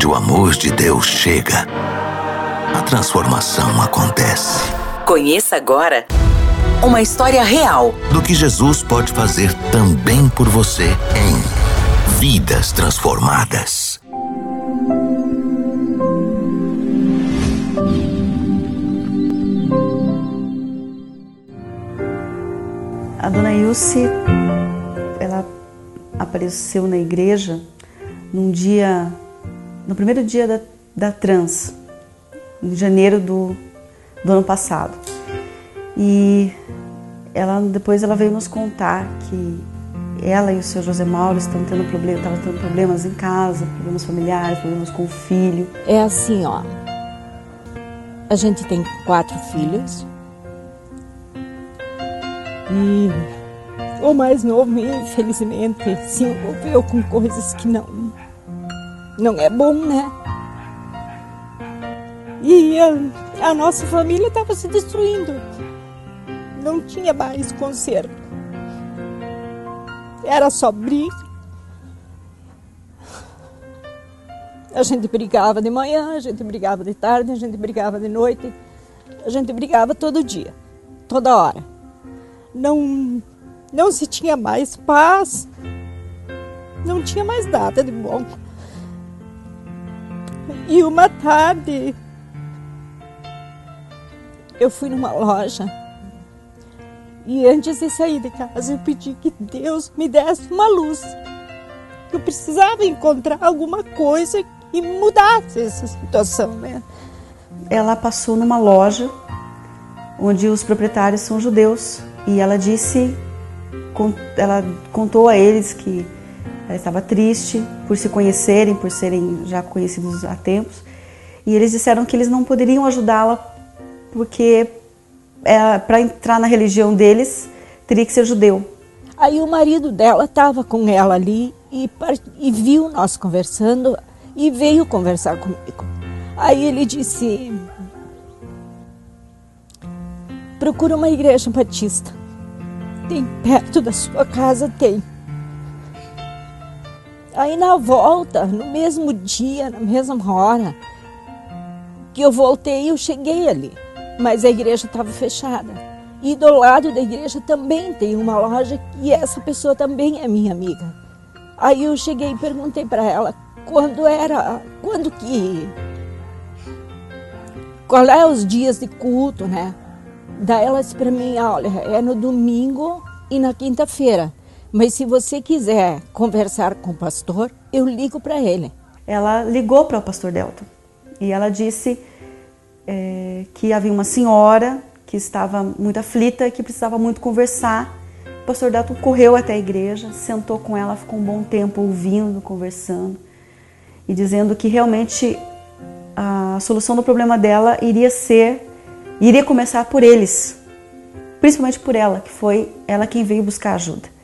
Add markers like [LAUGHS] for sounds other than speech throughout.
Onde o amor de Deus chega, a transformação acontece. Conheça agora uma história real do que Jesus pode fazer também por você em Vidas Transformadas. A dona Ilse, ela apareceu na igreja num dia, no primeiro dia da, da trans, em janeiro do, do ano passado. E ela depois ela veio nos contar que ela e o seu José Mauro estão tendo problema, estavam tendo problemas em casa, problemas familiares, problemas com o filho. É assim, ó. A gente tem quatro filhos. E o mais novo, infelizmente, se envolveu com coisas que não não é bom, né? E a, a nossa família estava se destruindo. Não tinha mais conserto. Era só briga. A gente brigava de manhã, a gente brigava de tarde, a gente brigava de noite. A gente brigava todo dia, toda hora. Não, não se tinha mais paz, não tinha mais nada de bom. E uma tarde, eu fui numa loja e antes de sair de casa eu pedi que Deus me desse uma luz. Eu precisava encontrar alguma coisa que mudasse essa situação, né? Ela passou numa loja onde os proprietários são judeus e ela disse, ela contou a eles que ela estava triste por se conhecerem, por serem já conhecidos há tempos. E eles disseram que eles não poderiam ajudá-la porque é, para entrar na religião deles teria que ser judeu. Aí o marido dela estava com ela ali e, e viu nós conversando e veio conversar comigo. Aí ele disse: procura uma igreja batista. Tem perto da sua casa, tem. Aí na volta, no mesmo dia, na mesma hora que eu voltei, eu cheguei ali, mas a igreja estava fechada. E do lado da igreja também tem uma loja e essa pessoa também é minha amiga. Aí eu cheguei e perguntei para ela quando era, quando que, qual é os dias de culto, né? Daí ela disse para mim, olha, é no domingo e na quinta-feira. Mas se você quiser conversar com o pastor, eu ligo para ele. Ela ligou para o pastor Delton e ela disse é, que havia uma senhora que estava muito aflita e que precisava muito conversar. O pastor Delton correu até a igreja, sentou com ela, ficou um bom tempo ouvindo, conversando e dizendo que realmente a solução do problema dela iria ser, iria começar por eles, principalmente por ela, que foi ela quem veio buscar ajuda.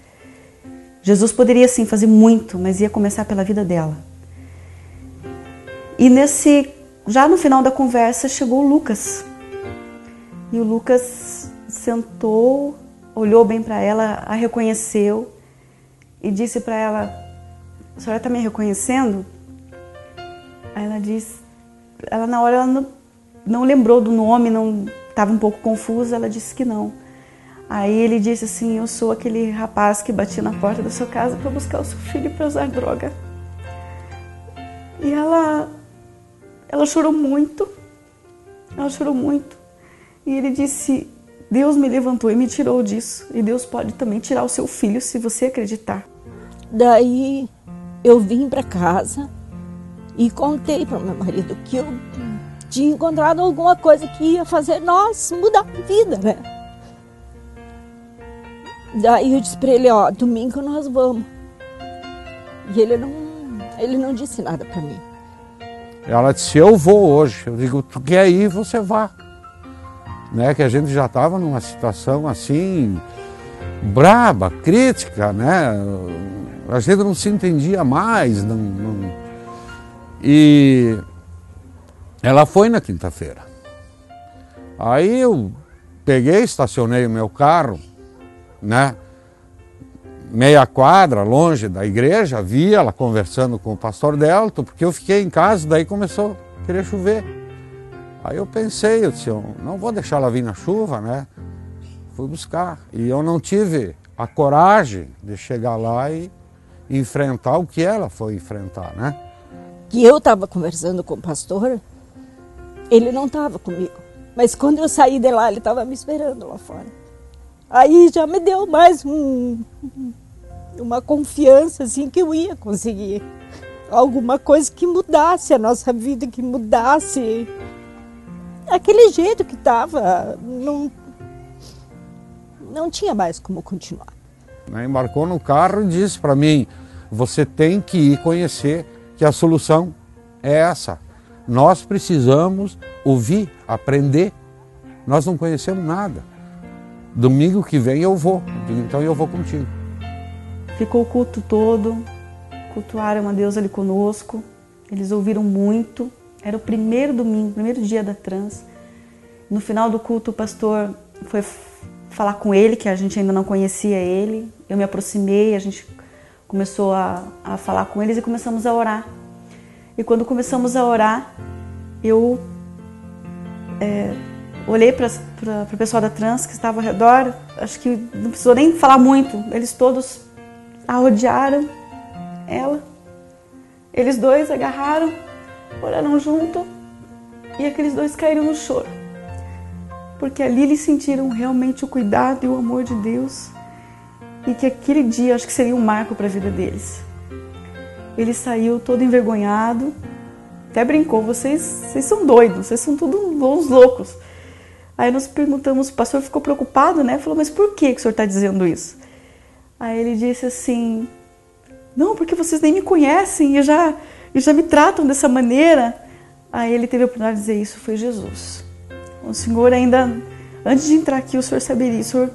Jesus poderia sim fazer muito, mas ia começar pela vida dela. E nesse, já no final da conversa, chegou o Lucas. E o Lucas sentou, olhou bem para ela, a reconheceu e disse para ela: A senhora está me reconhecendo? Aí ela disse: Ela na hora ela não, não lembrou do nome, não estava um pouco confusa, ela disse que não. Aí ele disse assim: Eu sou aquele rapaz que batia na porta da sua casa para buscar o seu filho para usar droga. E ela, ela chorou muito. Ela chorou muito. E ele disse: Deus me levantou e me tirou disso. E Deus pode também tirar o seu filho se você acreditar. Daí eu vim para casa e contei para meu marido que eu tinha encontrado alguma coisa que ia fazer nós mudar a vida, né? Daí eu disse para ele, ó, domingo nós vamos. E ele não, ele não disse nada para mim. Ela disse, eu vou hoje. Eu digo, tu quer ir, você vá. Né, que a gente já estava numa situação assim, braba, crítica, né? A gente não se entendia mais. Não, não... E ela foi na quinta-feira. Aí eu peguei, estacionei o meu carro né? meia quadra longe da igreja, vi ela conversando com o pastor Delto, porque eu fiquei em casa, daí começou a querer chover. Aí eu pensei, eu disse, eu não vou deixar ela vir na chuva, né? Fui buscar. E eu não tive a coragem de chegar lá e enfrentar o que ela foi enfrentar, né? Que eu estava conversando com o pastor, ele não estava comigo. Mas quando eu saí de lá, ele estava me esperando lá fora. Aí já me deu mais um, uma confiança assim que eu ia conseguir alguma coisa que mudasse a nossa vida, que mudasse aquele jeito que estava, não não tinha mais como continuar. Né, embarcou no carro e disse para mim: você tem que ir conhecer que a solução é essa. Nós precisamos ouvir, aprender. Nós não conhecemos nada. Domingo que vem eu vou, então eu vou contigo. Ficou o culto todo, cultuaram a Deus ali conosco. Eles ouviram muito. Era o primeiro domingo, primeiro dia da trans. No final do culto, o pastor foi falar com ele, que a gente ainda não conhecia ele. Eu me aproximei, a gente começou a, a falar com eles e começamos a orar. E quando começamos a orar, eu é, olhei para o pessoal da trans que estava ao redor, acho que não precisou nem falar muito, eles todos a rodearam ela. Eles dois agarraram, oraram junto e aqueles dois caíram no choro. Porque ali eles sentiram realmente o cuidado e o amor de Deus e que aquele dia acho que seria um marco para a vida deles. Ele saiu todo envergonhado, até brincou: vocês, vocês são doidos, vocês são todos uns loucos. Aí nós perguntamos, o pastor ficou preocupado, né? Falou: mas por que, que o senhor está dizendo isso? Aí ele disse assim: não, porque vocês nem me conhecem e já, e já me tratam dessa maneira. Aí ele teve a oportunidade de dizer: isso foi Jesus. O senhor ainda, antes de entrar aqui, o senhor saberia, o senhor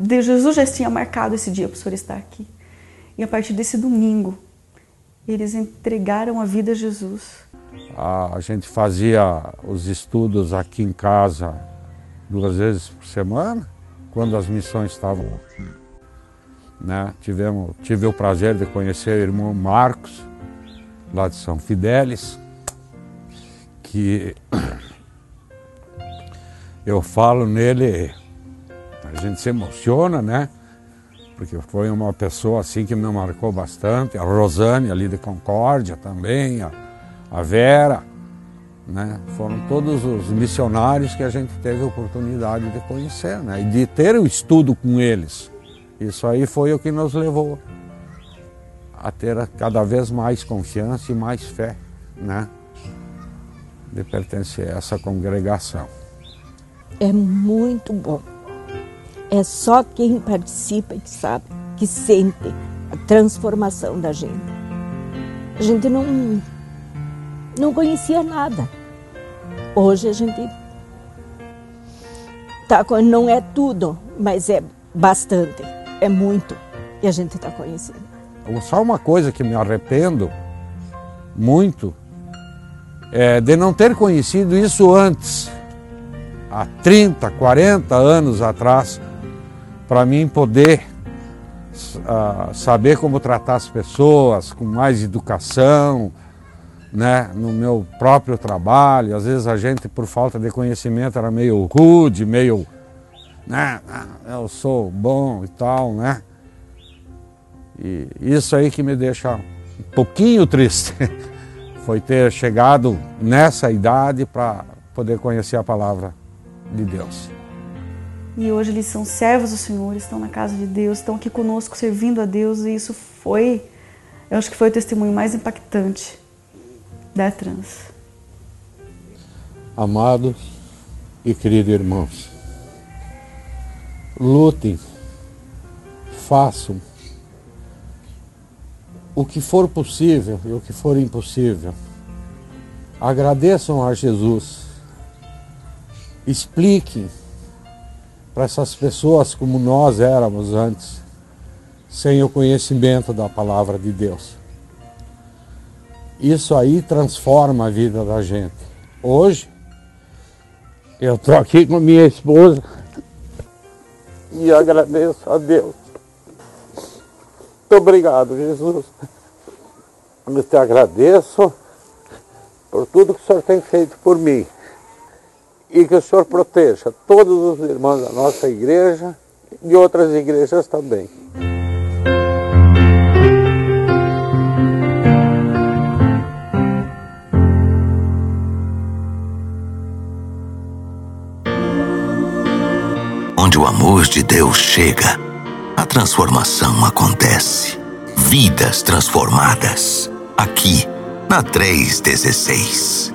Jesus já tinha marcado esse dia para o senhor estar aqui. E a partir desse domingo, eles entregaram a vida a Jesus. A gente fazia os estudos aqui em casa duas vezes por semana, quando as missões estavam aqui. Né? Tivemos, tive o prazer de conhecer o irmão Marcos, lá de São Fidélis, que [COUGHS] eu falo nele a gente se emociona, né? Porque foi uma pessoa assim que me marcou bastante. A Rosane ali de Concórdia também, a, a Vera, né? Foram todos os missionários que a gente teve a oportunidade de conhecer, né? E de ter o estudo com eles. Isso aí foi o que nos levou a ter cada vez mais confiança e mais fé, né? De pertencer a essa congregação. É muito bom é só quem participa que sabe, que sente a transformação da gente. A gente não, não conhecia nada. Hoje a gente tá, não é tudo, mas é bastante, é muito. E a gente está conhecendo. Só uma coisa que me arrependo muito é de não ter conhecido isso antes, há 30, 40 anos atrás para mim poder uh, saber como tratar as pessoas com mais educação, né, no meu próprio trabalho. Às vezes a gente, por falta de conhecimento, era meio rude, meio, né, ah, eu sou bom e tal, né. E isso aí que me deixa um pouquinho triste, [LAUGHS] foi ter chegado nessa idade para poder conhecer a palavra de Deus. E hoje eles são servos do Senhor, estão na casa de Deus, estão aqui conosco servindo a Deus. E isso foi, eu acho que foi o testemunho mais impactante da trans. Amados e queridos irmãos, lutem, façam o que for possível e o que for impossível. Agradeçam a Jesus, expliquem para essas pessoas como nós éramos antes, sem o conhecimento da palavra de Deus. Isso aí transforma a vida da gente. Hoje, eu estou aqui com minha esposa e agradeço a Deus Muito obrigado, Jesus. Eu te agradeço por tudo que o Senhor tem feito por mim. E que o Senhor proteja todos os irmãos da nossa igreja e outras igrejas também. Onde o amor de Deus chega, a transformação acontece. Vidas transformadas. Aqui, na 316.